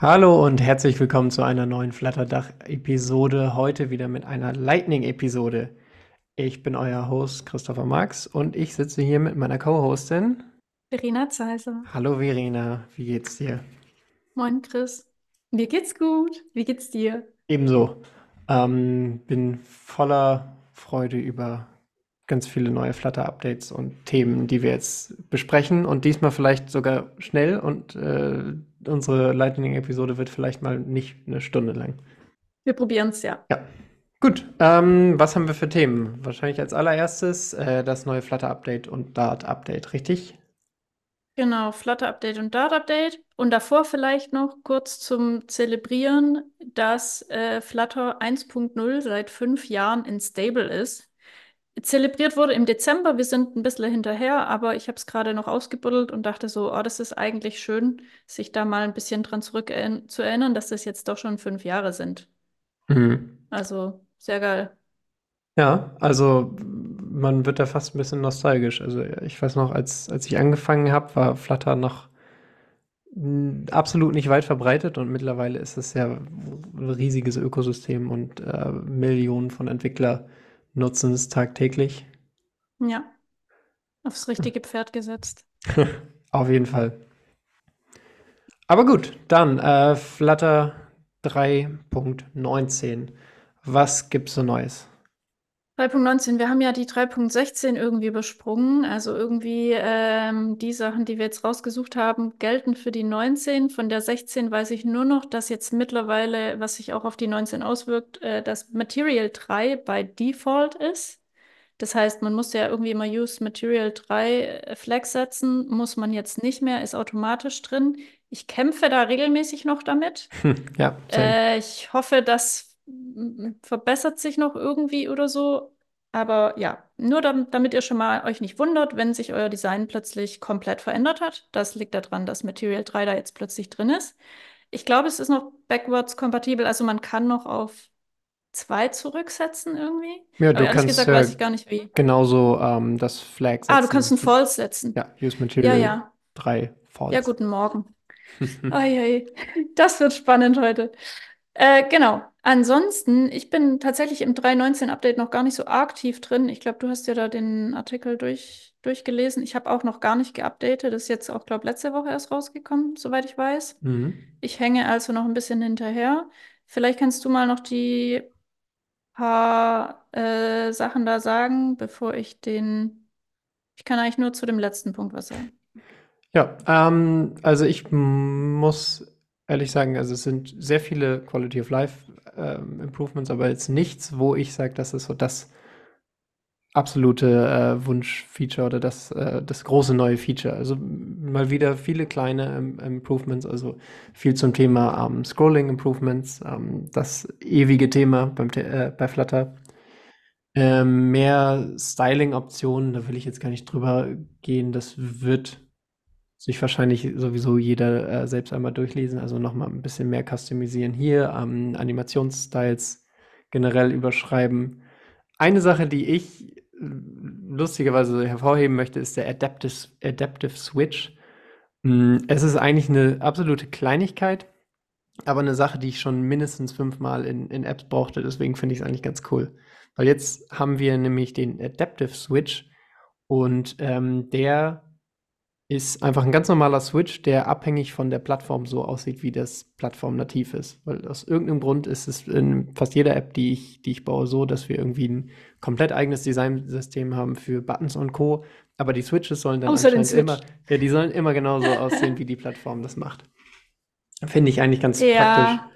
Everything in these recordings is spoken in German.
Hallo und herzlich willkommen zu einer neuen Flatterdach-Episode. Heute wieder mit einer Lightning-Episode. Ich bin euer Host Christopher Marx und ich sitze hier mit meiner Co-Hostin Verena Zeiser. Hallo Verena, wie geht's dir? Moin Chris. Mir geht's gut. Wie geht's dir? Ebenso. Ähm, bin voller Freude über ganz viele neue Flutter-Updates und Themen, die wir jetzt besprechen und diesmal vielleicht sogar schnell und äh, unsere Lightning-Episode wird vielleicht mal nicht eine Stunde lang. Wir probieren es ja. Ja. Gut, ähm, was haben wir für Themen? Wahrscheinlich als allererstes äh, das neue Flutter-Update und Dart-Update, richtig? Genau, Flutter-Update und Dart-Update. Und davor vielleicht noch kurz zum Zelebrieren, dass äh, Flutter 1.0 seit fünf Jahren in Stable ist. Zelebriert wurde im Dezember, wir sind ein bisschen hinterher, aber ich habe es gerade noch ausgebuddelt und dachte so, oh, das ist eigentlich schön, sich da mal ein bisschen dran zurück zu erinnern, dass das jetzt doch schon fünf Jahre sind. Mhm. Also sehr geil. Ja, also man wird da fast ein bisschen nostalgisch. Also ich weiß noch, als, als ich angefangen habe, war Flutter noch absolut nicht weit verbreitet und mittlerweile ist es ja ein riesiges Ökosystem und äh, Millionen von Entwicklern nutzen es tagtäglich. Ja, aufs richtige Pferd gesetzt. Auf jeden Fall. Aber gut, dann äh, Flutter 3.19. Was gibt's so Neues? 3.19, wir haben ja die 3.16 irgendwie übersprungen. Also irgendwie ähm, die Sachen, die wir jetzt rausgesucht haben, gelten für die 19. Von der 16 weiß ich nur noch, dass jetzt mittlerweile, was sich auch auf die 19 auswirkt, äh, das Material 3 bei Default ist. Das heißt, man muss ja irgendwie immer Use Material 3 äh, Flag setzen, muss man jetzt nicht mehr, ist automatisch drin. Ich kämpfe da regelmäßig noch damit. ja. Äh, ich hoffe, dass verbessert sich noch irgendwie oder so. Aber ja, nur damit, damit ihr schon mal euch nicht wundert, wenn sich euer Design plötzlich komplett verändert hat. Das liegt daran, dass Material 3 da jetzt plötzlich drin ist. Ich glaube, es ist noch backwards kompatibel, also man kann noch auf 2 zurücksetzen irgendwie. Ja, du Aber kannst gesagt, weiß ich gar nicht wie. Genauso ähm, das Flag setzen. Ah, du kannst ein False setzen. Ja, Use Material ja, ja. 3 False. Ja, guten Morgen. Ai, ai. Das wird spannend heute. Äh, genau. Ansonsten, ich bin tatsächlich im 3.19-Update noch gar nicht so aktiv drin. Ich glaube, du hast ja da den Artikel durch, durchgelesen. Ich habe auch noch gar nicht geupdatet. Das ist jetzt auch, glaube ich, letzte Woche erst rausgekommen, soweit ich weiß. Mhm. Ich hänge also noch ein bisschen hinterher. Vielleicht kannst du mal noch die paar äh, Sachen da sagen, bevor ich den. Ich kann eigentlich nur zu dem letzten Punkt was sagen. Ja, ähm, also ich muss ehrlich sagen, also es sind sehr viele Quality of Life ähm, Improvements, aber jetzt nichts, wo ich sage, das ist so das absolute äh, Wunschfeature oder das, äh, das große neue Feature. Also mal wieder viele kleine ähm, Improvements, also viel zum Thema ähm, Scrolling Improvements, ähm, das ewige Thema beim, äh, bei Flutter. Ähm, mehr Styling-Optionen, da will ich jetzt gar nicht drüber gehen. Das wird sich wahrscheinlich sowieso jeder äh, selbst einmal durchlesen, also nochmal ein bisschen mehr customisieren hier, ähm, Animationsstyles generell überschreiben. Eine Sache, die ich äh, lustigerweise hervorheben möchte, ist der Adaptive, Adaptive Switch. Mm, es ist eigentlich eine absolute Kleinigkeit, aber eine Sache, die ich schon mindestens fünfmal in, in Apps brauchte. Deswegen finde ich es eigentlich ganz cool. Weil jetzt haben wir nämlich den Adaptive Switch und ähm, der ist einfach ein ganz normaler Switch, der abhängig von der Plattform so aussieht, wie das Plattform nativ ist. Weil aus irgendeinem Grund ist es in fast jeder App, die ich, die ich baue, so, dass wir irgendwie ein komplett eigenes Designsystem haben für Buttons und Co. Aber die Switches sollen dann Außer Switch. immer, ja, die sollen immer genauso aussehen, wie die Plattform das macht. Finde ich eigentlich ganz ja. praktisch.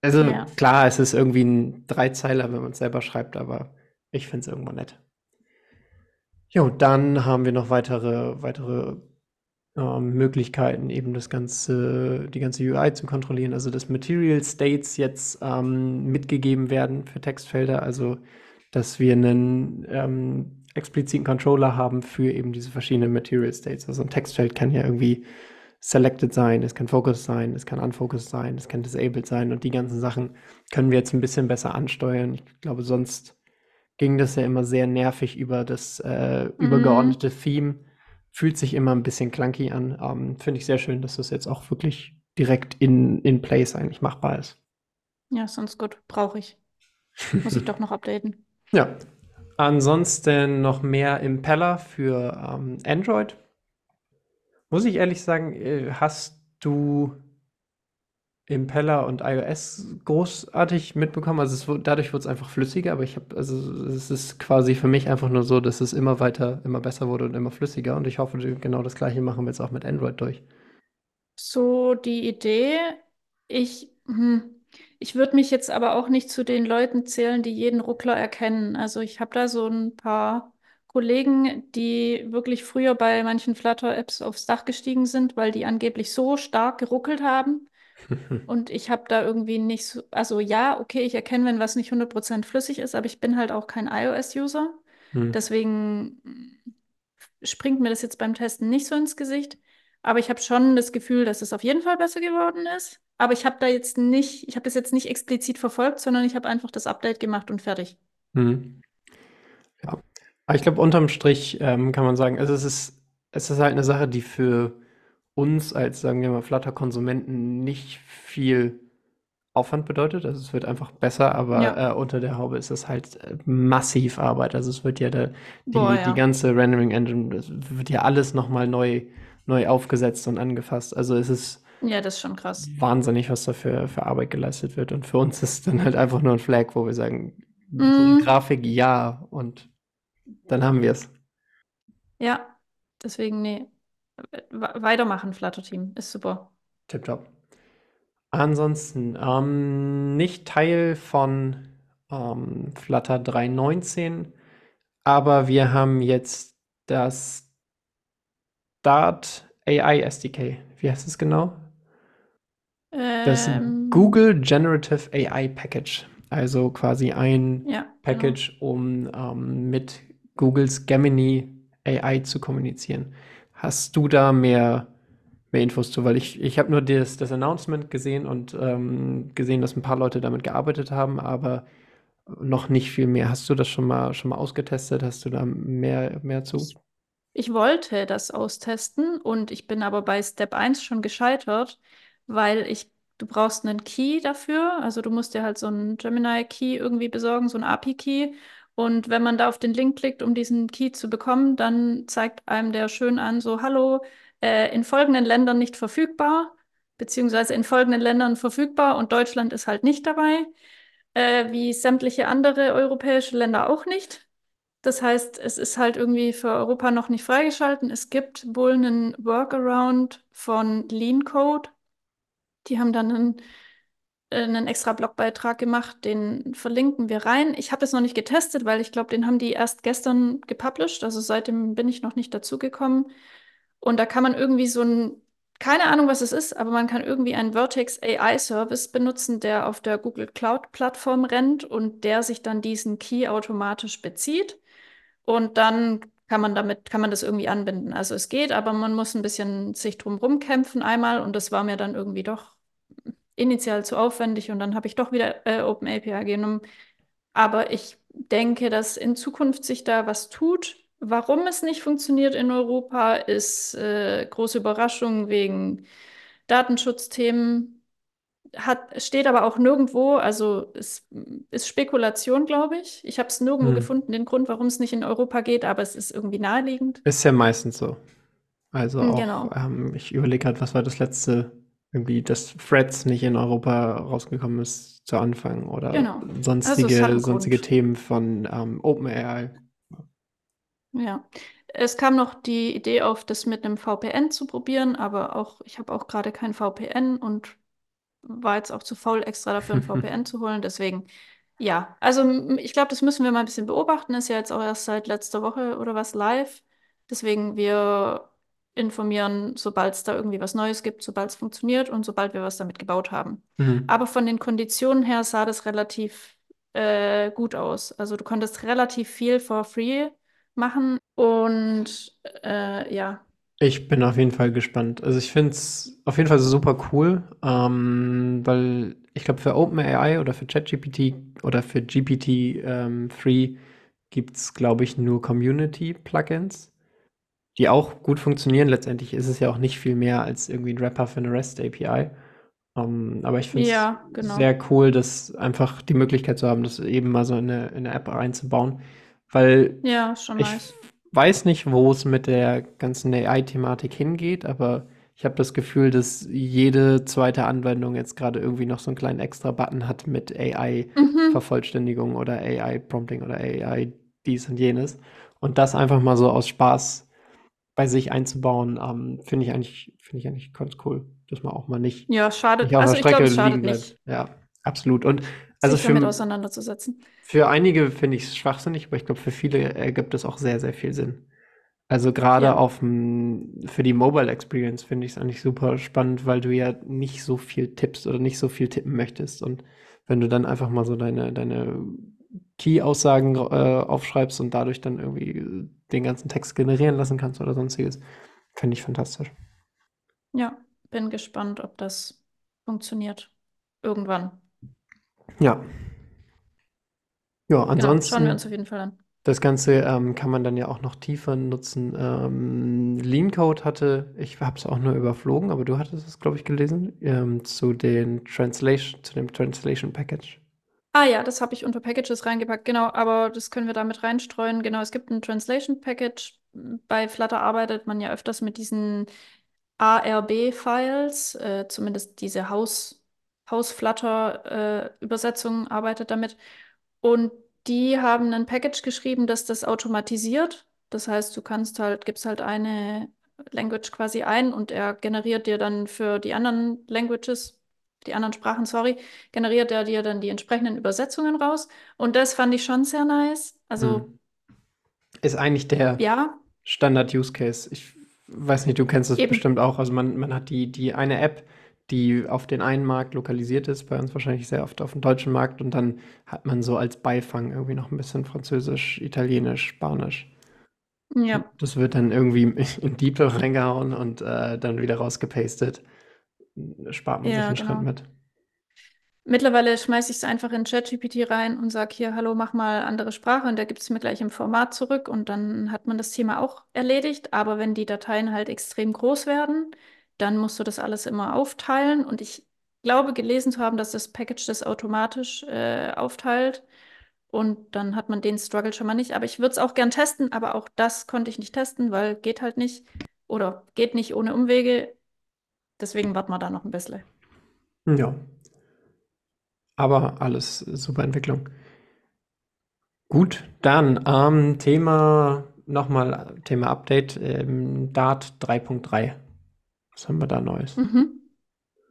Also ja. klar, es ist irgendwie ein Dreizeiler, wenn man es selber schreibt, aber ich finde es irgendwo nett. Jo, dann haben wir noch weitere, weitere ähm, Möglichkeiten, eben das ganze, die ganze UI zu kontrollieren. Also dass Material States jetzt ähm, mitgegeben werden für Textfelder, also dass wir einen ähm, expliziten Controller haben für eben diese verschiedenen Material States. Also ein Textfeld kann ja irgendwie selected sein, es kann focused sein, es kann unfocused sein, es kann disabled sein und die ganzen Sachen können wir jetzt ein bisschen besser ansteuern. Ich glaube, sonst ging das ja immer sehr nervig über das äh, mhm. übergeordnete Theme. Fühlt sich immer ein bisschen clunky an. Ähm, Finde ich sehr schön, dass das jetzt auch wirklich direkt in, in place eigentlich machbar ist. Ja, sonst gut. Brauche ich. Muss ich doch noch updaten. Ja. Ansonsten noch mehr Impeller für ähm, Android. Muss ich ehrlich sagen, äh, hast du Impeller und iOS großartig mitbekommen? Also es, dadurch wird es einfach flüssiger, aber ich habe, also es ist quasi für mich einfach nur so, dass es immer weiter, immer besser wurde und immer flüssiger. Und ich hoffe, genau das gleiche machen wir jetzt auch mit Android durch. So die Idee, ich, hm, ich würde mich jetzt aber auch nicht zu den Leuten zählen, die jeden Ruckler erkennen. Also ich habe da so ein paar Kollegen, die wirklich früher bei manchen Flutter-Apps aufs Dach gestiegen sind, weil die angeblich so stark geruckelt haben. Und ich habe da irgendwie nicht so, also ja, okay, ich erkenne, wenn was nicht 100% flüssig ist, aber ich bin halt auch kein iOS-User. Hm. Deswegen springt mir das jetzt beim Testen nicht so ins Gesicht. Aber ich habe schon das Gefühl, dass es auf jeden Fall besser geworden ist. Aber ich habe da jetzt nicht, ich habe das jetzt nicht explizit verfolgt, sondern ich habe einfach das Update gemacht und fertig. Hm. Ja. Aber ich glaube, unterm Strich ähm, kann man sagen, also es ist, es ist halt eine Sache, die für uns als, sagen wir mal, Flutter-Konsumenten nicht viel Aufwand bedeutet. Also es wird einfach besser, aber ja. äh, unter der Haube ist es halt äh, massiv Arbeit. Also es wird ja der, die, Boah, ja. die ganze Rendering Engine, es wird ja alles nochmal neu, neu aufgesetzt und angefasst. Also es ist ja, das ist schon krass. Wahnsinnig, was da für, für Arbeit geleistet wird. Und für uns ist dann halt einfach nur ein Flag, wo wir sagen, mm. Grafik ja und dann haben wir es. Ja, deswegen, nee. Weitermachen, Flutter-Team. Ist super. Tipptopp. Ansonsten, ähm, nicht Teil von ähm, Flutter 3.19, aber wir haben jetzt das Dart AI SDK. Wie heißt es genau? Das ähm, Google Generative AI Package. Also quasi ein ja, genau. Package, genau. um ähm, mit Googles Gemini AI zu kommunizieren. Hast du da mehr, mehr Infos zu? Weil ich, ich habe nur das, das Announcement gesehen und ähm, gesehen, dass ein paar Leute damit gearbeitet haben, aber noch nicht viel mehr. Hast du das schon mal, schon mal ausgetestet? Hast du da mehr, mehr zu? Ich wollte das austesten und ich bin aber bei Step 1 schon gescheitert, weil ich, du brauchst einen Key dafür. Also du musst dir halt so einen Gemini-Key irgendwie besorgen, so einen API-Key. Und wenn man da auf den Link klickt, um diesen Key zu bekommen, dann zeigt einem der schön an, so, hallo, äh, in folgenden Ländern nicht verfügbar, beziehungsweise in folgenden Ländern verfügbar und Deutschland ist halt nicht dabei, äh, wie sämtliche andere europäische Länder auch nicht. Das heißt, es ist halt irgendwie für Europa noch nicht freigeschalten. Es gibt wohl einen Workaround von Lean Code, die haben dann einen, einen extra Blogbeitrag gemacht, den verlinken wir rein. Ich habe es noch nicht getestet, weil ich glaube, den haben die erst gestern gepublished. Also seitdem bin ich noch nicht dazugekommen. Und da kann man irgendwie so ein, keine Ahnung, was es ist, aber man kann irgendwie einen Vertex AI Service benutzen, der auf der Google Cloud Plattform rennt und der sich dann diesen Key automatisch bezieht. Und dann kann man damit, kann man das irgendwie anbinden. Also es geht, aber man muss ein bisschen sich drum kämpfen einmal und das war mir dann irgendwie doch initial zu aufwendig und dann habe ich doch wieder äh, OpenAPI genommen. Aber ich denke, dass in Zukunft sich da was tut. Warum es nicht funktioniert in Europa, ist äh, große Überraschung wegen Datenschutzthemen. Hat, steht aber auch nirgendwo, also es ist Spekulation, glaube ich. Ich habe es nirgendwo hm. gefunden, den Grund, warum es nicht in Europa geht, aber es ist irgendwie naheliegend. Ist ja meistens so. Also hm, auch, genau. ähm, ich überlege gerade, was war das letzte irgendwie, dass Threads nicht in Europa rausgekommen ist zu Anfang oder genau. sonstige, also sonstige Themen von ähm, OpenAI. Ja, es kam noch die Idee auf, das mit einem VPN zu probieren, aber auch ich habe auch gerade kein VPN und war jetzt auch zu faul, extra dafür ein VPN zu holen. Deswegen, ja, also ich glaube, das müssen wir mal ein bisschen beobachten. Ist ja jetzt auch erst seit letzter Woche oder was live. Deswegen, wir informieren, sobald es da irgendwie was Neues gibt, sobald es funktioniert und sobald wir was damit gebaut haben. Mhm. Aber von den Konditionen her sah das relativ äh, gut aus. Also du konntest relativ viel for free machen und äh, ja. Ich bin auf jeden Fall gespannt. Also ich finde es auf jeden Fall super cool, ähm, weil ich glaube für OpenAI oder für ChatGPT oder für GPT-3 ähm, gibt es, glaube ich, nur Community-Plugins die auch gut funktionieren. Letztendlich ist es ja auch nicht viel mehr als irgendwie ein Wrapper für eine REST API. Ähm, aber ich finde es Ja, genau. sehr cool, das einfach die Möglichkeit zu haben, das eben mal so in eine, in eine App reinzubauen, weil Ja, ich nice. weiß nicht, wo es mit der ganzen AI-Thematik hingeht, aber ich habe das Gefühl, dass jede zweite Anwendung jetzt gerade irgendwie noch so einen kleinen extra Button hat mit Mhm. AI-Vervollständigung oder AI-Prompting oder AI dies und jenes. Und das einfach mal so aus Spaß bei sich einzubauen, ähm, finde ich eigentlich, finde ich eigentlich ganz cool, dass man auch mal nicht, Ja, nicht schadet, auf der also ich glaube, Strecke es liegen schadet nicht, Ja, absolut. Und also sich damit für, auseinanderzusetzen. für einige finde ich es schwachsinnig, aber ich glaube, für viele ergibt es auch sehr, sehr viel Sinn. Also gerade Ja. auf für die Mobile Experience finde ich es eigentlich super spannend, weil du ja nicht so viel tippst oder nicht so viel tippen möchtest. Und wenn du dann einfach mal so deine, deine Key-Aussagen äh, aufschreibst und dadurch dann irgendwie den ganzen Text generieren lassen kannst oder sonstiges, finde ich fantastisch. Ja, bin gespannt, ob das funktioniert. Irgendwann. Ja, ja, Genau, schauen wir ansonsten uns auf jeden Fall an. Das Ganze ähm, kann man dann ja auch noch tiefer nutzen. Ähm, Lean Code hatte, ich habe es auch nur überflogen, aber du hattest es, glaube ich, gelesen, ähm, zu den Translation, zu dem Translation Package. Ah ja, das habe ich unter Packages reingepackt, genau, aber das können wir damit reinstreuen. Genau, es gibt ein Translation Package. Bei Flutter arbeitet man ja öfters mit diesen ARB-Files, äh, zumindest diese Haus, Haus-Flutter-Übersetzung arbeitet damit. Und die haben ein Package geschrieben, das das automatisiert. Das heißt, du kannst halt, gibst halt eine Language quasi ein und er generiert dir dann für die anderen Languages, die anderen Sprachen, sorry, generiert er dir dann die entsprechenden Übersetzungen raus. Und das fand ich schon sehr nice. Also, Hm. Ist eigentlich der ja, Standard-Use-Case. Ich weiß nicht, du kennst das eben. bestimmt auch. Also man, man hat die, die eine App, die auf den einen Markt lokalisiert ist, bei uns wahrscheinlich sehr oft auf dem deutschen Markt und dann hat man so als Beifang irgendwie noch ein bisschen Französisch, Italienisch, Spanisch. Ja, Das wird dann irgendwie in DeepL reingehauen und äh, dann wieder rausgepastet. Spart man sich ja, einen Schritt genau. mit. Mittlerweile schmeiße ich es einfach in ChatGPT rein und sage hier, hallo, mach mal andere Sprache und der gibt es mir gleich im Format zurück und dann hat man das Thema auch erledigt. Aber wenn die Dateien halt extrem groß werden, dann musst du das alles immer aufteilen und ich glaube gelesen zu haben, dass das Package das automatisch äh, aufteilt und dann hat man den Struggle schon mal nicht. Aber ich würde es auch gern testen, aber auch das konnte ich nicht testen, weil geht halt nicht oder geht nicht ohne Umwege. Deswegen warten wir da noch ein bisschen. Ja, aber alles super Entwicklung. Gut, dann ähm, Thema nochmal Thema Update ähm, Dart 3.3. Was haben wir da Neues? Mhm.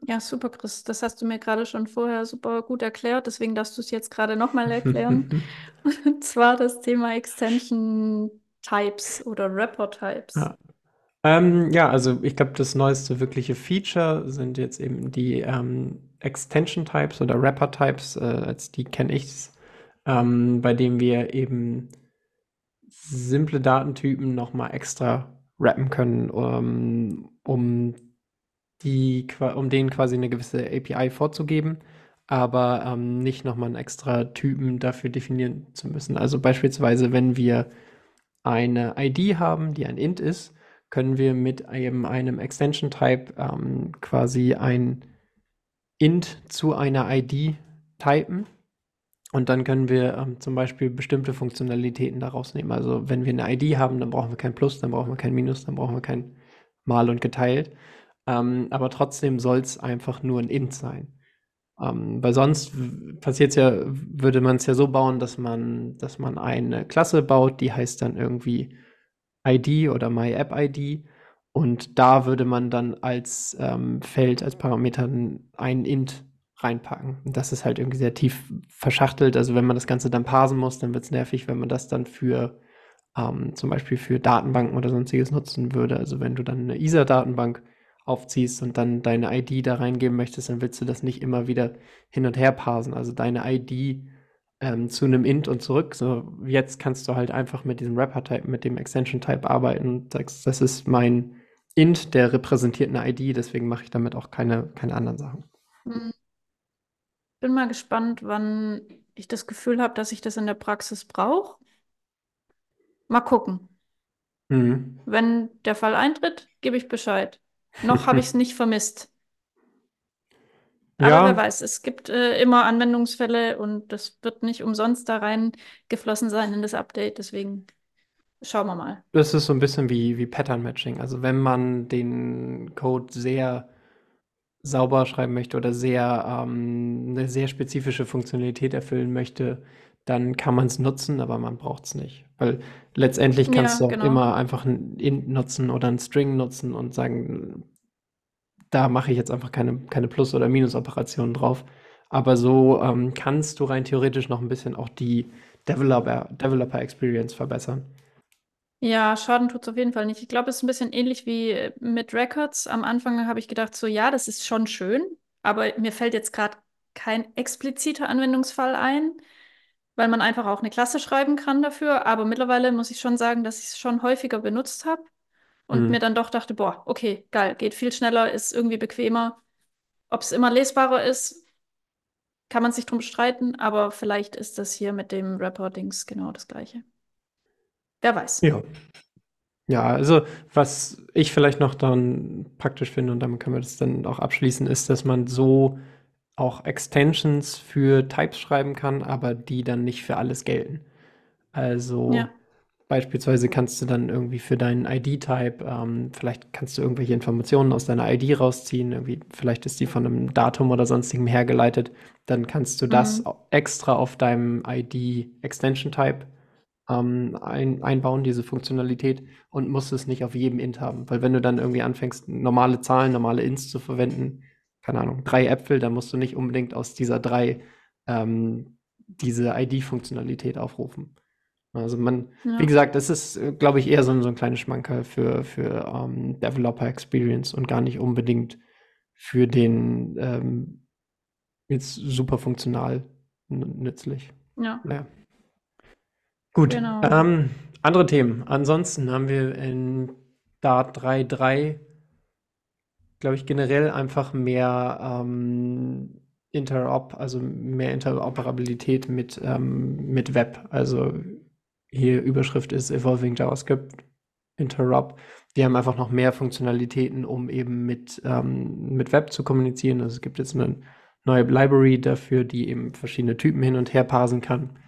Ja, super, Chris. Das hast du mir gerade schon vorher super gut erklärt, deswegen darfst du es jetzt gerade nochmal erklären. Und zwar das Thema Extension Types oder Wrapper Types. Ja. Ähm, ja, also ich glaube, das neueste wirkliche Feature sind jetzt eben die ähm, Extension Types oder Wrapper Types, äh, als die kenne ich, ähm, bei dem wir eben simple Datentypen nochmal extra wrappen können, um, um die, um denen quasi eine gewisse API vorzugeben, aber ähm, nicht nochmal einen extra Typen dafür definieren zu müssen. Also beispielsweise, wenn wir eine ID haben, die ein int ist, können wir mit eben einem Extension Type ähm, quasi ein int zu einer ID typen und dann können wir ähm, zum Beispiel bestimmte Funktionalitäten daraus nehmen. Also wenn wir eine ID haben, dann brauchen wir kein Plus, dann brauchen wir kein Minus, dann brauchen wir kein Mal und geteilt. Ähm, aber trotzdem soll es einfach nur ein int sein. Ähm, weil sonst passiert ja, würde man es ja so bauen, dass man, dass man eine Klasse baut, die heißt dann irgendwie ID oder MyApp-ID. Und da würde man dann als ähm, Feld, als Parameter ein int reinpacken. Das ist halt irgendwie sehr tief verschachtelt. Also wenn man das Ganze dann parsen muss, dann wird es nervig, wenn man das dann für ähm, zum Beispiel für Datenbanken oder sonstiges nutzen würde. Also wenn du dann eine ISA-Datenbank aufziehst und dann deine ID da reingeben möchtest, dann willst du das nicht immer wieder hin und her parsen. Also deine ID ähm, zu einem Int und zurück. So, jetzt kannst du halt einfach mit diesem Wrapper-Type, mit dem Extension-Type arbeiten und sagst, das ist mein Int, der repräsentiert eine ID, deswegen mache ich damit auch keine, keine anderen Sachen. Hm. Bin mal gespannt, wann ich das Gefühl habe, dass ich das in der Praxis brauche. Mal gucken. Mhm. Wenn der Fall eintritt, gebe ich Bescheid. Noch habe ich es nicht vermisst. Aber wer Ja, weiß, es gibt äh, immer Anwendungsfälle und das wird nicht umsonst da reingeflossen sein in das Update. Deswegen schauen wir mal. das ist so ein bisschen wie, wie Pattern Matching. Also wenn man den Code sehr sauber schreiben möchte oder sehr, ähm, eine sehr spezifische Funktionalität erfüllen möchte, dann kann man es nutzen, aber man braucht es nicht. Weil letztendlich kannst Ja, du auch genau. immer einfach ein int nutzen oder ein String nutzen und sagen, da mache ich jetzt einfach keine, keine Plus- oder Minus-Operationen drauf. Aber so ähm, kannst du rein theoretisch noch ein bisschen auch die Developer, Developer Experience verbessern. Ja, Schaden tut es auf jeden Fall nicht. Ich glaube, es ist ein bisschen ähnlich wie äh, mit Records. Am Anfang habe ich gedacht, so ja, das ist schon schön, aber mir fällt jetzt gerade kein expliziter Anwendungsfall ein, weil man einfach auch eine Klasse schreiben kann dafür. Aber mittlerweile muss ich schon sagen, dass ich es schon häufiger benutzt habe und Mhm. mir dann doch dachte, boah, okay, geil, geht viel schneller, ist irgendwie bequemer. Ob es immer lesbarer ist, kann man sich drum streiten, aber vielleicht ist das hier mit dem Rapper-Dings genau das Gleiche. Wer weiß. Ja. Ja, also was ich vielleicht noch dann praktisch finde, und damit können wir das dann auch abschließen, ist, dass man so auch Extensions für Types schreiben kann, aber die dann nicht für alles gelten. Also Ja. Beispielsweise kannst du dann irgendwie für deinen ID-Type, ähm, vielleicht kannst du irgendwelche Informationen aus deiner ID rausziehen, irgendwie, vielleicht ist die von einem Datum oder sonstigem hergeleitet, dann kannst du das Mhm. extra auf deinem ID-Extension-Type ähm, ein, einbauen, diese Funktionalität, und musst es nicht auf jedem Int haben. Weil wenn du dann irgendwie anfängst, normale Zahlen, normale Ints zu verwenden, keine Ahnung, drei Äpfel, dann musst du nicht unbedingt aus dieser drei ähm, diese ID-Funktionalität aufrufen. Also man, Ja. wie gesagt, das ist, glaube ich, eher so, ein- so ein kleines Schmankerl für, für ähm, Developer Experience und gar nicht unbedingt für den ähm, jetzt super funktional nützlich. Ja. Naja. Gut, Genau. ähm, andere Themen. Ansonsten haben wir in Dart 3.3, glaube ich, generell einfach mehr ähm, Interop, also mehr Interoperabilität mit, ähm, mit Web. Also hier Überschrift ist Evolving JavaScript Interop. Die haben einfach noch mehr Funktionalitäten, um eben mit, ähm, mit Web zu kommunizieren. Also es gibt jetzt eine neue Library dafür, die eben verschiedene Typen hin und her parsen kann.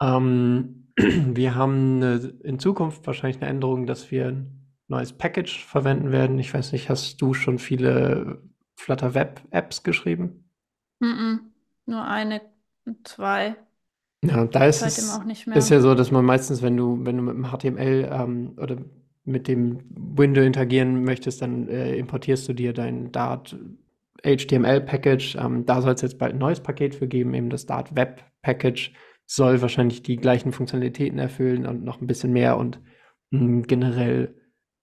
Ähm, wir haben eine, in Zukunft wahrscheinlich eine Änderung, dass wir ein neues Package verwenden werden. Ich weiß nicht, hast du schon viele Flutter Web Apps geschrieben? Mhm. Nur eine, zwei, Ja, da ist es ist ja so, dass man meistens, wenn du, wenn du mit dem HTML ähm, oder mit dem Window interagieren möchtest, dann äh, importierst du dir dein Dart HTML Package. Ähm, da soll es jetzt bald ein neues Paket für geben, eben das Dart Web Package soll wahrscheinlich die gleichen Funktionalitäten erfüllen und noch ein bisschen mehr und mh, generell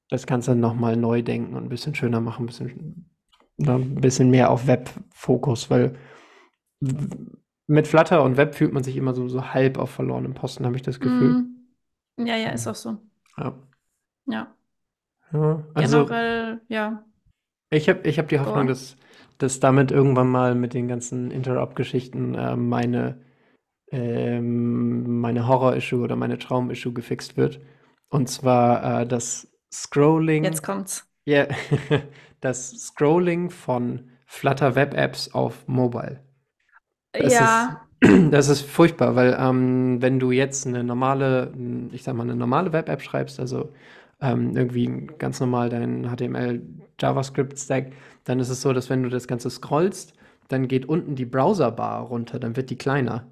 das Ganze nochmal neu denken und ein bisschen schöner machen, ein bisschen, na, ein bisschen mehr auf Web-Fokus, weil mit Flutter und Web fühlt man sich immer so, so halb auf verlorenem Posten, habe ich das Gefühl. Mhm. Ja, ja, ist auch so. Ja. Ja. Ja, also Generell, ja. ich habe ich hab die Hoffnung, Go. dass, dass damit irgendwann mal mit den ganzen Interop-Geschichten äh, meine, ähm, meine Horror-Issue oder meine Traum-Issue gefixt wird. Und zwar äh, das Scrolling. Jetzt kommt's. Ja, das Scrolling von Flutter Web Apps auf Mobile. Das Ja, ist, das ist furchtbar, weil ähm, wenn du jetzt eine normale, ich sag mal, eine normale Web-App schreibst, also ähm, irgendwie ganz normal dein HTML, JavaScript-Stack, dann ist es so, dass wenn du das Ganze scrollst, dann geht unten die Browser-Bar runter, dann wird die kleiner.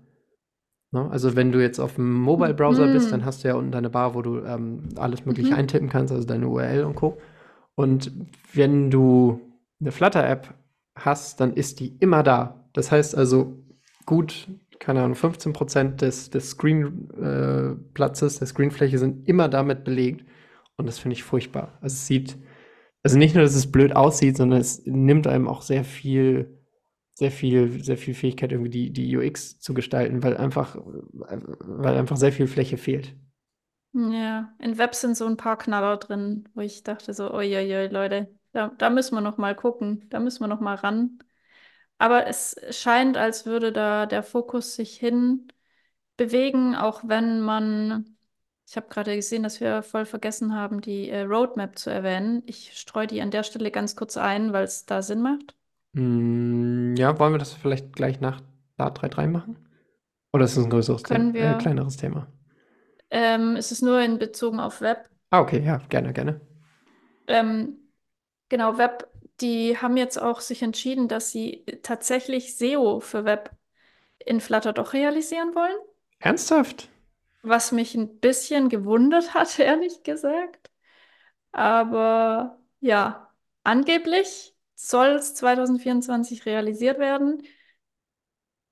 Ne? Also wenn du jetzt auf dem Mobile-Browser bist, dann Mhm. hast du ja unten deine Bar, wo du ähm, alles Mögliche Mhm. eintippen kannst, also deine URL und Co. Und wenn du eine Flutter-App hast, dann ist die immer da. Das heißt also, gut, keine Ahnung, 15% des, des Screen-Platzes, äh, der Screenfläche sind immer damit belegt. Und das finde ich furchtbar. Also es sieht, also nicht nur, dass es blöd aussieht, sondern es nimmt einem auch sehr viel, sehr viel, sehr viel Fähigkeit, irgendwie die, die UX zu gestalten, weil einfach, weil einfach sehr viel Fläche fehlt. Ja, in Web sind so ein paar Knaller drin, wo ich dachte so, uiuiui, Leute, da, da müssen wir noch mal gucken, da müssen wir noch mal ran. Aber es scheint, als würde da der Fokus sich hin bewegen, auch wenn man, ich habe gerade gesehen, dass wir voll vergessen haben, die äh, Roadmap zu erwähnen. Ich streue die an der Stelle ganz kurz ein, weil es da Sinn macht. Hm, ja, wollen wir das vielleicht gleich nach Dart 3.3 machen? Oder ist das ein größeres Thema, Können äh, wir, kleineres Thema? ähm, es ist nur in Bezogen auf Web. Ah, okay, ja, gerne, gerne. Ähm, genau, Web, die haben jetzt auch sich entschieden, dass sie tatsächlich SEO für Web in Flutter doch realisieren wollen, Ernsthaft? was mich ein bisschen gewundert hat, ehrlich gesagt. Aber ja, angeblich soll es 2024 realisiert werden.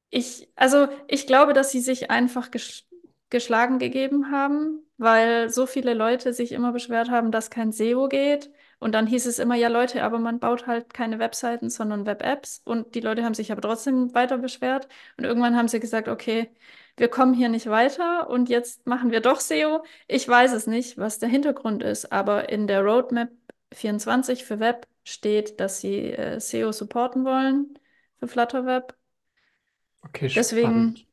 Ich, also ich glaube, dass sie sich einfach gesch geschlagen gegeben haben, weil so viele Leute sich immer beschwert haben, dass kein SEO geht. Und dann hieß es immer, ja Leute, aber man baut halt keine Webseiten, sondern Web-Apps. Und die Leute haben sich aber trotzdem weiter beschwert. Und irgendwann haben sie gesagt, okay, wir kommen hier nicht weiter und jetzt machen wir doch SEO. Ich weiß es nicht, was der Hintergrund ist, aber in der Roadmap 24 für Web steht, dass sie äh, SEO supporten wollen für Flutter Web. Okay, Deswegen spannend.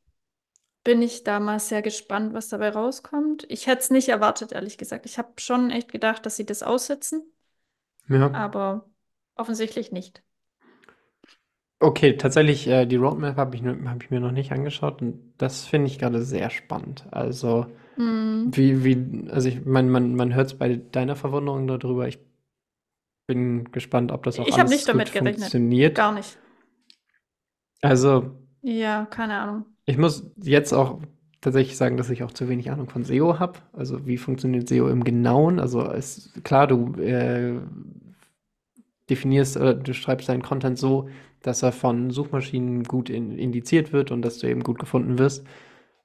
bin ich da mal sehr gespannt, was dabei rauskommt. Ich hätte es nicht erwartet, ehrlich gesagt. Ich habe schon echt gedacht, dass sie das aussitzen, Ja. aber offensichtlich nicht. Okay, tatsächlich, äh, die Roadmap habe ich, nur- hab ich mir noch nicht angeschaut und das finde ich gerade sehr spannend. Also, Hm. wie, wie, also ich meine, man, man hört es bei deiner Verwunderung darüber. Ich bin gespannt, ob das auch Ich habe alles nicht damit gut gerechnet. funktioniert. Gar nicht. Also, Ja, keine Ahnung. ich muss jetzt auch tatsächlich sagen, dass ich auch zu wenig Ahnung von SEO habe. Also, wie funktioniert SEO im Genauen? Also, ist klar, du äh, definierst oder du schreibst deinen Content so, dass er von Suchmaschinen gut in, indiziert wird und dass du eben gut gefunden wirst.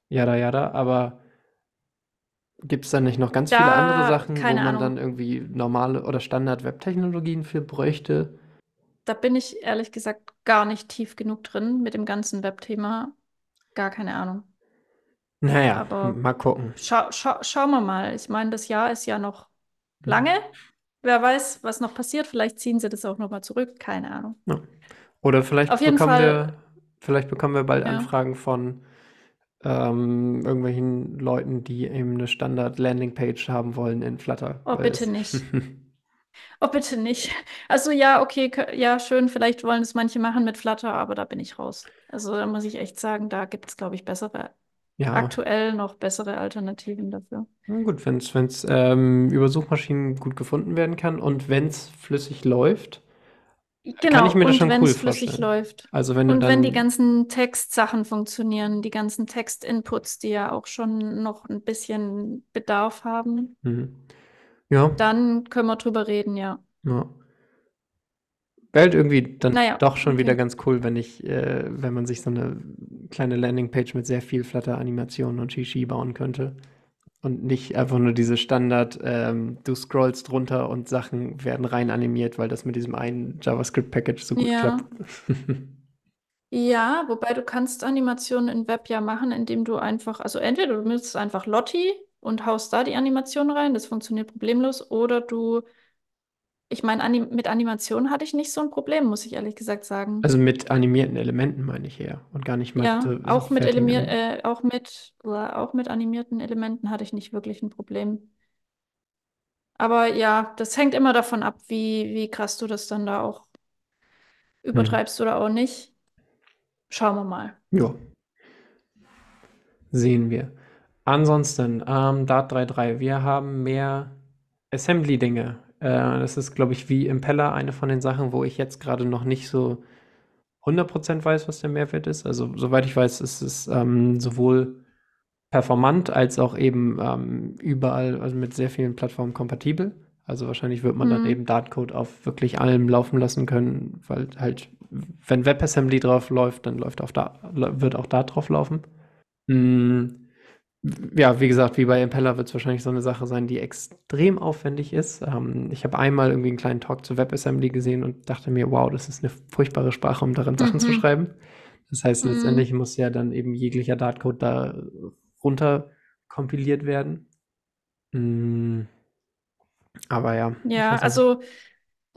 Jada, jada. Aber gibt es dann nicht noch ganz viele andere Da, Sachen, wo man dann Ahnung. irgendwie normale oder Standard-Web-Technologien für bräuchte? Da bin ich ehrlich gesagt gar nicht tief genug drin mit dem ganzen Webthema. Gar keine Ahnung. Naja, Aber mal gucken. schau, schau, schauen wir mal. Ich meine, das Jahr ist ja noch lange. Wer weiß, was noch passiert. Vielleicht ziehen sie das auch nochmal zurück. Keine Ahnung. Ja. Oder vielleicht Auf bekommen Fall, wir, vielleicht bekommen wir bald ja. Anfragen von ähm, irgendwelchen Leuten, die eben eine Standard-Landing-Page haben wollen in Flutter. Oh, bitte nicht. Oh, bitte nicht. Also ja, okay, ja, schön, vielleicht wollen es manche machen mit Flutter, aber da bin ich raus. Also da muss ich echt sagen, da gibt es, glaube ich, bessere, ja, aktuell noch bessere Alternativen dafür. na gut, wenn es ähm, über Suchmaschinen gut gefunden werden kann und wenn es flüssig läuft, kann ich Genau, mir das und schon wenn cool es flüssig vorstellen. läuft. Also wenn Und wenn die ganzen Textsachen funktionieren, die ganzen Textinputs, die ja auch schon noch ein bisschen Bedarf haben, mhm. ja, dann können wir drüber reden, ja. ja. Wäre halt irgendwie dann Naja, doch schon wieder okay. ganz cool, wenn ich, äh, wenn man sich so eine kleine Landingpage mit sehr viel Flutter-Animationen und Shishi bauen könnte. Und nicht einfach nur diese Standard, ähm, du scrollst drunter und Sachen werden rein animiert, weil das mit diesem einen JavaScript-Package so gut Ja. klappt. Ja, wobei du kannst Animationen in Web ja machen, indem du einfach, also entweder du nutzt einfach Lottie und haust da die Animation rein, das funktioniert problemlos, oder du, ich meine, anim mit Animationen hatte ich nicht so ein Problem, muss ich ehrlich gesagt sagen. Also mit animierten Elementen meine ich eher und gar nicht mal Ja, so auch mit äh, auch mit, oder auch mit animierten Elementen hatte ich nicht wirklich ein Problem. Aber ja, das hängt immer davon ab, wie, wie krass du das dann da auch Hm. übertreibst oder auch nicht. Schauen wir mal. Ja, sehen wir. Ansonsten, ähm, Dart 3.3, wir haben mehr Assembly-Dinge. Äh, das ist, glaube ich, wie Impeller eine von den Sachen, wo ich jetzt gerade noch nicht so 100% weiß, was der Mehrwert ist. Also, soweit ich weiß, ist es ähm, sowohl performant als auch eben ähm, überall, also mit sehr vielen Plattformen kompatibel. Also wahrscheinlich wird man dann Mhm. eben Dartcode auf wirklich allem laufen lassen können, weil halt, wenn WebAssembly drauf läuft, dann läuft auch da, wird auch Dart drauf laufen. Mm, ja, wie gesagt, wie bei Impeller wird es wahrscheinlich so eine Sache sein, die extrem aufwendig ist. Ähm, ich habe einmal irgendwie einen kleinen Talk zu WebAssembly gesehen und dachte mir, wow, das ist eine furchtbare Sprache, um darin Sachen zu Mhm. schreiben. Das heißt, Mhm. letztendlich muss ja dann eben jeglicher Dartcode da runter kompiliert werden. Mm, aber ja, Ja, also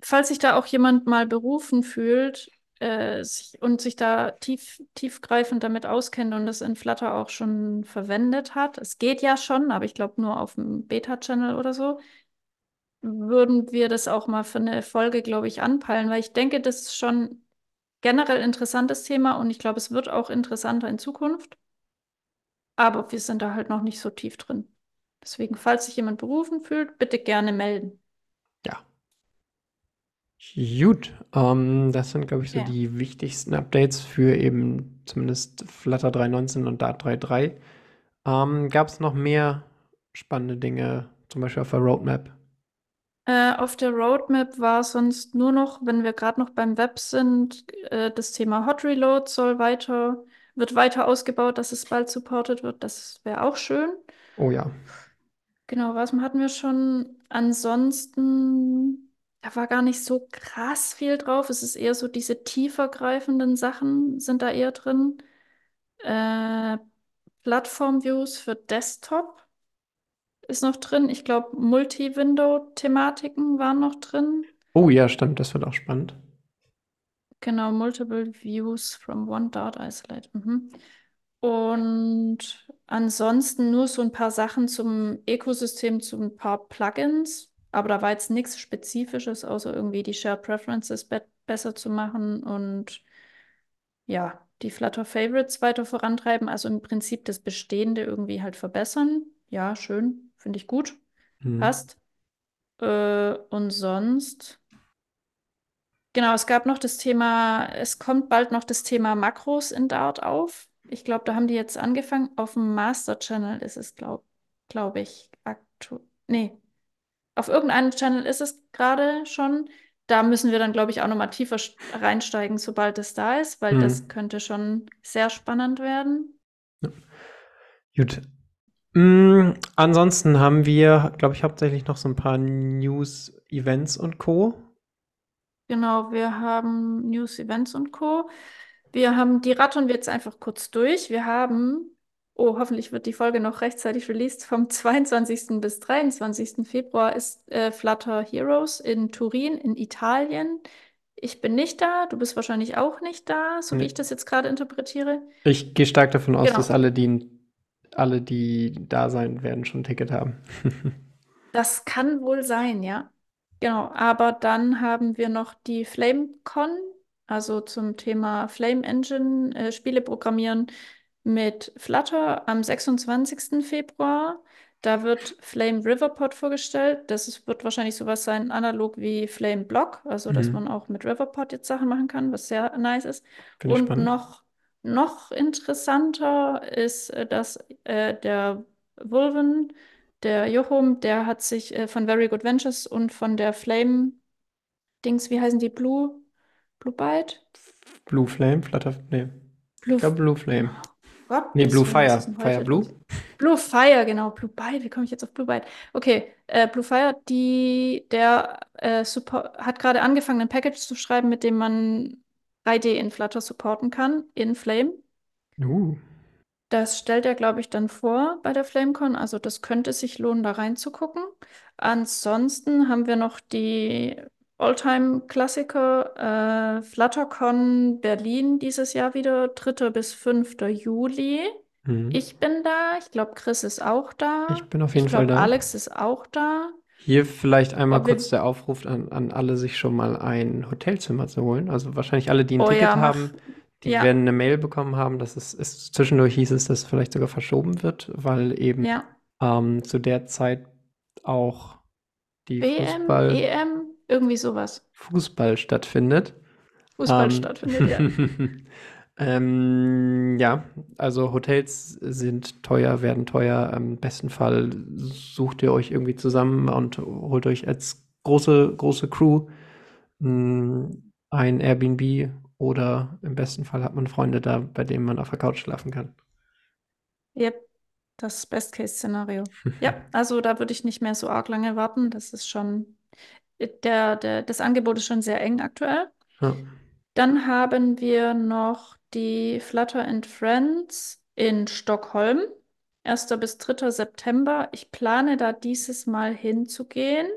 falls sich da auch jemand mal berufen fühlt äh, sich, und sich da tief, tiefgreifend damit auskennt und das in Flutter auch schon verwendet hat, es geht ja schon, aber ich glaube nur auf dem Beta-Channel oder so, würden wir das auch mal für eine Folge, glaube ich, anpeilen, weil ich denke, das ist schon generell interessantes Thema und ich glaube, es wird auch interessanter in Zukunft. Aber wir sind da halt noch nicht so tief drin. Deswegen, falls sich jemand berufen fühlt, bitte gerne melden. Ja. Gut, ähm, das sind, glaube ich, so Ja. die wichtigsten Updates für eben zumindest Flutter 3.19 und Dart 3.3. Ähm, Gab es noch mehr spannende Dinge, zum Beispiel auf der Roadmap? Äh, auf der Roadmap war sonst nur noch, wenn wir gerade noch beim Web sind, äh, das Thema Hot Reload soll weiter, wird weiter ausgebaut, dass es bald supported wird. Das wäre auch schön. Oh ja. Genau, was hatten wir schon? Ansonsten, da war gar nicht so krass viel drauf. Es ist eher so diese tiefergreifenden Sachen sind da eher drin. Äh, Plattform-Views für Desktop ist noch drin. Ich glaube, Multi-Window-Thematiken waren noch drin. Oh ja, stimmt, das wird auch spannend. Genau, Multiple Views from one Dart Isolate. Mhm. Und ansonsten nur so ein paar Sachen zum Ökosystem, zu ein paar Plugins. Aber da war jetzt nichts Spezifisches, außer irgendwie die Shared Preferences be besser zu machen und ja, die Flutter Favorites weiter vorantreiben. Also im Prinzip das Bestehende irgendwie halt verbessern. Ja, schön, finde ich gut. Mhm. Passt. Äh, und sonst. Genau, es gab noch das Thema, es kommt bald noch das Thema Makros in Dart auf. Ich glaube, da haben die jetzt angefangen. Auf dem Master Channel ist es, glaube glaub ich, aktuell. Nee, auf irgendeinem Channel ist es gerade schon. Da müssen wir dann, glaube ich, auch nochmal tiefer reinsteigen, sobald es da ist, weil Mhm. das könnte schon sehr spannend werden. Ja. Gut. Mm, ansonsten haben wir, glaube ich, hauptsächlich noch so ein paar News, Events und Co. Genau, wir haben News, Events und Co. Wir haben, die rattern wir jetzt einfach kurz durch. Wir haben, oh, hoffentlich wird die Folge noch rechtzeitig released. Vom 22. bis 23. Februar ist äh, Flutter Heroes in Turin in Italien. Ich bin nicht da, du bist wahrscheinlich auch nicht da, so wie Nee. ich das jetzt gerade interpretiere. Ich gehe stark davon aus, Genau. dass alle, die, alle, die da sein werden, schon ein Ticket haben. Das kann wohl sein, ja. Genau, aber dann haben wir noch die FlameCon, also zum Thema Flame Engine, äh, Spiele programmieren mit Flutter am 26. Februar. Da wird Flame Riverpod vorgestellt. Das ist, wird wahrscheinlich sowas sein, analog wie Flame Block, also dass Mhm. man auch mit Riverpod jetzt Sachen machen kann, was sehr nice ist. Ich Und spannend. noch, noch interessanter ist, äh, dass äh, der Vulven, der Jochum, der hat sich äh, von Very Good Ventures und von der Flame Dings, wie heißen die? Blue? Blue Byte? Blue Flame, Flutter, nee, Blue, ich glaube Blue Flame. Gott, Nee, Blue Fire. Fire Blue? Blue Fire, genau. Blue Byte. Wie komme ich jetzt auf Blue Byte? Okay, äh, Blue Fire, die, der äh, support, hat gerade angefangen, ein Package zu schreiben, mit dem man 3D in Flutter supporten kann, in Flame. Uh, Das stellt er, glaube ich, dann vor bei der FlameCon. Also das könnte sich lohnen, da reinzugucken. Ansonsten haben wir noch die Alltime-Klassiker äh, FlutterCon Berlin dieses Jahr wieder, 3. bis 5. Juli. mhm. Ich bin da. Ich glaube, Chris ist auch da. Ich bin auf Ich jeden Fall glaube, da. Alex ist auch da. Hier vielleicht einmal Aber kurz der Aufruf an, an alle, sich schon mal ein Hotelzimmer zu holen. Also wahrscheinlich alle, die ein Oh Ticket ja, haben, die ja. werden eine Mail bekommen haben, dass es, es zwischendurch hieß es, dass es vielleicht sogar verschoben wird, weil eben Ja. ähm, zu der Zeit auch die WM, Fußball, EM, irgendwie sowas. Fußball stattfindet. Fußball Ähm, stattfindet, ja. ähm, ja, also Hotels sind teuer, werden teuer. Im besten Fall sucht ihr euch irgendwie zusammen und holt euch als große, große Crew mh, ein Airbnb oder im besten Fall hat man Freunde da, bei denen man auf der Couch schlafen kann. Yep, das Best-Case-Szenario. Ja, also da würde ich nicht mehr so arg lange warten. Das ist schon, der, der, das Angebot ist schon sehr eng aktuell. Ja. Dann haben wir noch die Flutter and Friends in Stockholm. 1. bis 3. September. Ich plane da dieses Mal hinzugehen.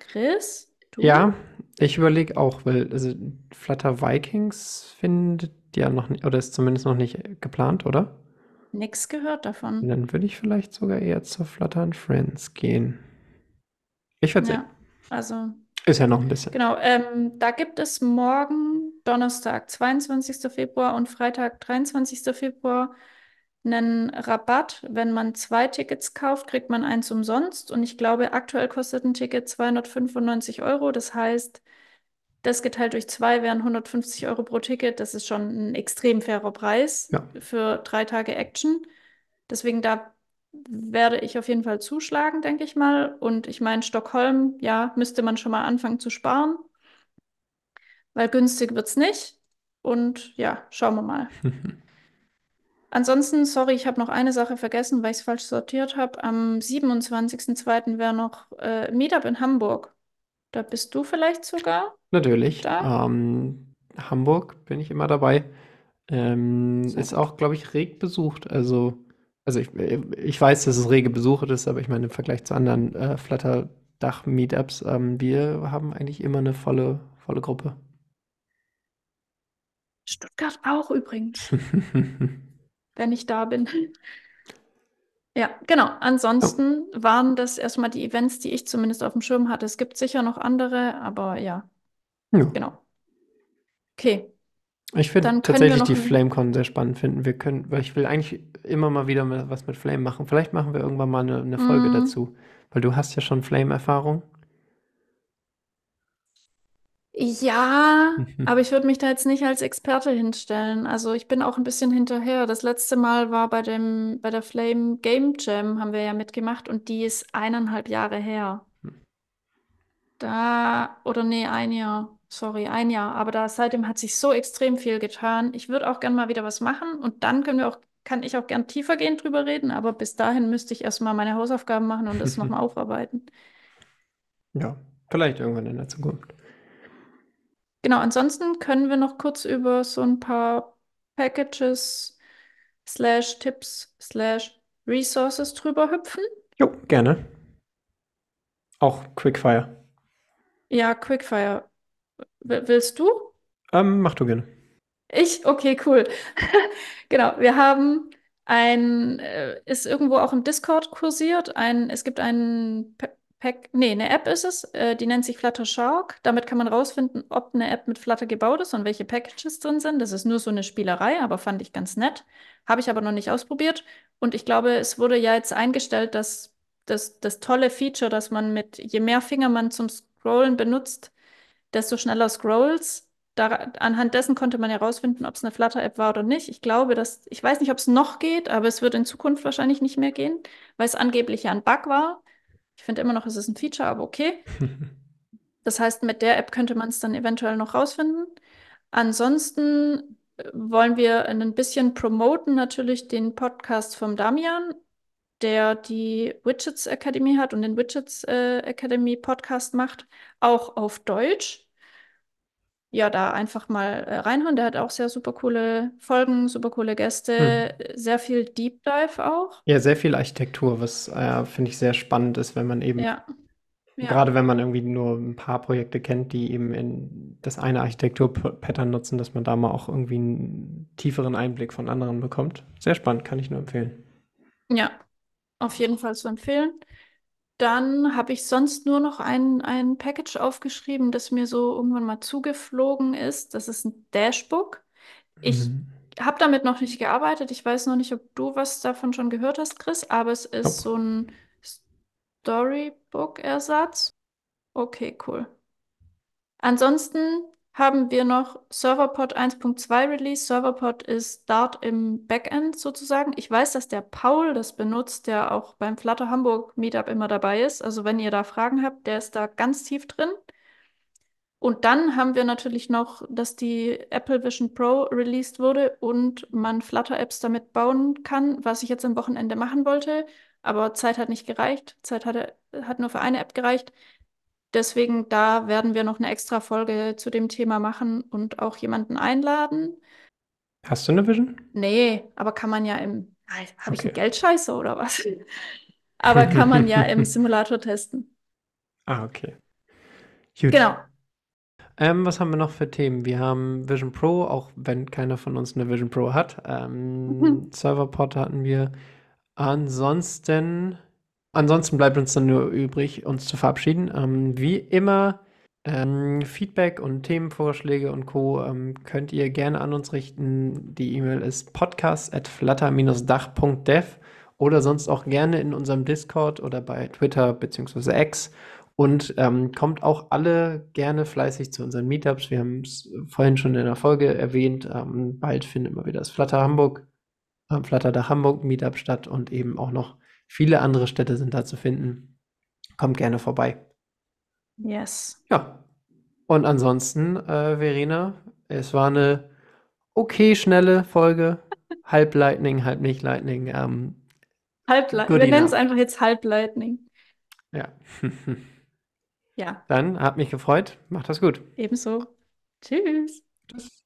Chris, du? Ja, ich überlege auch, weil also Flutter Vikings findet ja noch nicht, oder ist zumindest noch nicht geplant, oder? Nix gehört davon. Dann würde ich vielleicht sogar eher zur Flutter and Friends gehen. Ich sehen. Ja, also Ist ja noch ein bisschen. Genau, ähm, da gibt es morgen Donnerstag, 22. Februar und Freitag, 23. Februar, einen Rabatt. Wenn man zwei Tickets kauft, kriegt man eins umsonst. Und ich glaube, aktuell kostet ein Ticket 295 Euro. Das heißt, das geteilt durch zwei wären 150 Euro pro Ticket. Das ist schon ein extrem fairer Preis Ja. für drei Tage Action. Deswegen da werde ich auf jeden Fall zuschlagen, denke ich mal. Und ich meine, Stockholm, ja, müsste man schon mal anfangen zu sparen, weil günstig wird es nicht. Und ja, schauen wir mal. Ansonsten, sorry, ich habe noch eine Sache vergessen, weil ich es falsch sortiert habe. Am 27.02. wäre noch äh, Meetup in Hamburg. Da bist du vielleicht sogar Natürlich. Ähm, Hamburg bin ich immer dabei. Ähm, ist auch, glaube ich, reg besucht. Also, also ich, ich weiß, dass es rege besucht ist, aber ich meine, im Vergleich zu anderen äh, Flutter-Dach-Meetups, ähm, wir haben eigentlich immer eine volle, volle Gruppe. Stuttgart auch übrigens, wenn ich da bin. Ja, genau. Oh, Ansonsten waren das erstmal die Events, die ich zumindest auf dem Schirm hatte. Es gibt sicher noch andere, aber ja, ja. genau. Okay, Ich wir tatsächlich die. FlameCon sehr spannend finden. Wir können, weil ich will eigentlich immer mal wieder was mit Flame machen. Vielleicht machen wir irgendwann mal eine, eine Folge Mm, dazu, weil du hast ja schon Flame-Erfahrung. ja, aber ich würde mich da jetzt nicht als Experte hinstellen. Also ich bin auch ein bisschen hinterher. Das letzte Mal war bei dem, bei der Flame Game Jam, haben wir ja mitgemacht und die ist eineinhalb Jahre her. Da, oder nee, ein Jahr. Sorry, ein Jahr. Aber da seitdem hat sich so extrem viel getan. Ich würde auch gern mal wieder was machen und dann können wir auch, kann ich auch gern tiefergehend drüber reden, aber bis dahin müsste ich erstmal meine Hausaufgaben machen und das nochmal aufarbeiten. Ja, vielleicht irgendwann in der Zukunft. Genau, ansonsten können wir noch kurz über so ein paar Packages slash Tipps slash Resources drüber hüpfen. Jo, gerne. Auch Quickfire. Ja, Quickfire. W willst du? Ähm, mach du gerne. Ich? Okay, cool. Genau, wir haben ein, äh, ist irgendwo auch im Discord kursiert, ein, es gibt ein Pa- Pack, nee, eine App ist es, äh, die nennt sich Flutter Shark. Damit kann man rausfinden, ob eine App mit Flutter gebaut ist und welche Packages drin sind. Das ist nur so eine Spielerei, aber fand ich ganz nett. Habe ich aber noch nicht ausprobiert. Und ich glaube, es wurde ja jetzt eingestellt, dass das, das tolle Feature, dass man mit, je mehr Finger man zum Scrollen benutzt, desto schneller Scrolls. Da, anhand dessen konnte man ja rausfinden, ob es eine Flutter-App war oder nicht. Ich glaube, dass, ich weiß nicht, ob es noch geht, aber es wird in Zukunft wahrscheinlich nicht mehr gehen, weil es angeblich ja ein Bug war. Ich finde immer noch, es ist ein Feature, aber okay. Das heißt, mit der App könnte man es dann eventuell noch rausfinden. Ansonsten äh, wollen wir ein bisschen promoten, natürlich den Podcast vom Damian, der die Widgets Academy hat und den Widgets äh, Academy Podcast macht, auch auf Deutsch ja, da einfach mal äh, reinhören. Der hat auch sehr super coole Folgen, super coole Hm. Gäste, sehr viel Deep Dive auch. Ja, sehr viel Architektur, was äh, finde ich sehr spannend ist, wenn man eben, Ja, ja, gerade wenn man irgendwie nur ein paar Projekte kennt, die eben in das eine Architektur-Pattern nutzen, dass man da mal auch irgendwie einen tieferen Einblick von anderen bekommt. Sehr spannend, kann ich nur empfehlen. ja, auf jeden Fall zu empfehlen. Dann habe ich sonst nur noch ein, ein Package aufgeschrieben, das mir so irgendwann mal zugeflogen ist. Das ist ein Dashbook. Ich Mhm. habe damit noch nicht gearbeitet. Ich weiß noch nicht, ob du was davon schon gehört hast, Chris, aber es ist Nope. so ein Storybook-Ersatz. Okay, cool. Ansonsten haben wir noch Serverpod 1.2 Release. Serverpod ist Dart im Backend sozusagen. Ich weiß, dass der Paul das benutzt, der auch beim Flutter Hamburg Meetup immer dabei ist. Also wenn ihr da Fragen habt, der ist da ganz tief drin. Und dann haben wir natürlich noch, dass die Apple Vision Pro released wurde und man Flutter-Apps damit bauen kann, was ich jetzt am Wochenende machen wollte. Aber Zeit hat nicht gereicht. Zeit hatte, hat nur für eine App gereicht. Deswegen, da werden wir noch eine extra Folge zu dem Thema machen und auch jemanden einladen. Hast du eine Vision? Nee, aber kann man ja im. Habe ich Okay. Geldscheiße oder was? Aber kann man ja im Simulator testen. Ah, okay. Gut. Genau. Ähm, was haben wir noch für Themen? Wir haben Vision Pro, auch wenn keiner von uns eine Vision Pro hat. Mhm. Ähm, Serverpod hatten wir. Ansonsten, ansonsten bleibt uns dann nur übrig, uns zu verabschieden. Ähm, wie immer Ähm, Feedback und Themenvorschläge und Co. Ähm, könnt ihr gerne an uns richten. Die E-Mail ist podcast.flutter-dach.dev oder sonst auch gerne in unserem Discord oder bei Twitter bzw. X. Und ähm, kommt auch alle gerne fleißig zu unseren Meetups. Wir haben es vorhin schon in der Folge erwähnt. Ähm, bald findet mal wieder das Flutter Hamburg, äh, Flutterdach Hamburg Meetup statt und eben auch noch viele andere Städte sind da zu finden. Kommt gerne vorbei. Yes. Ja. Und ansonsten, äh, Verena, es war eine okay schnelle Folge. halb Lightning, halb nicht Lightning. Ähm, Halb Wir nennen es einfach jetzt Halb Lightning. Ja. ja. Dann hat mich gefreut. Macht das gut. Ebenso. Tschüss. Tschüss.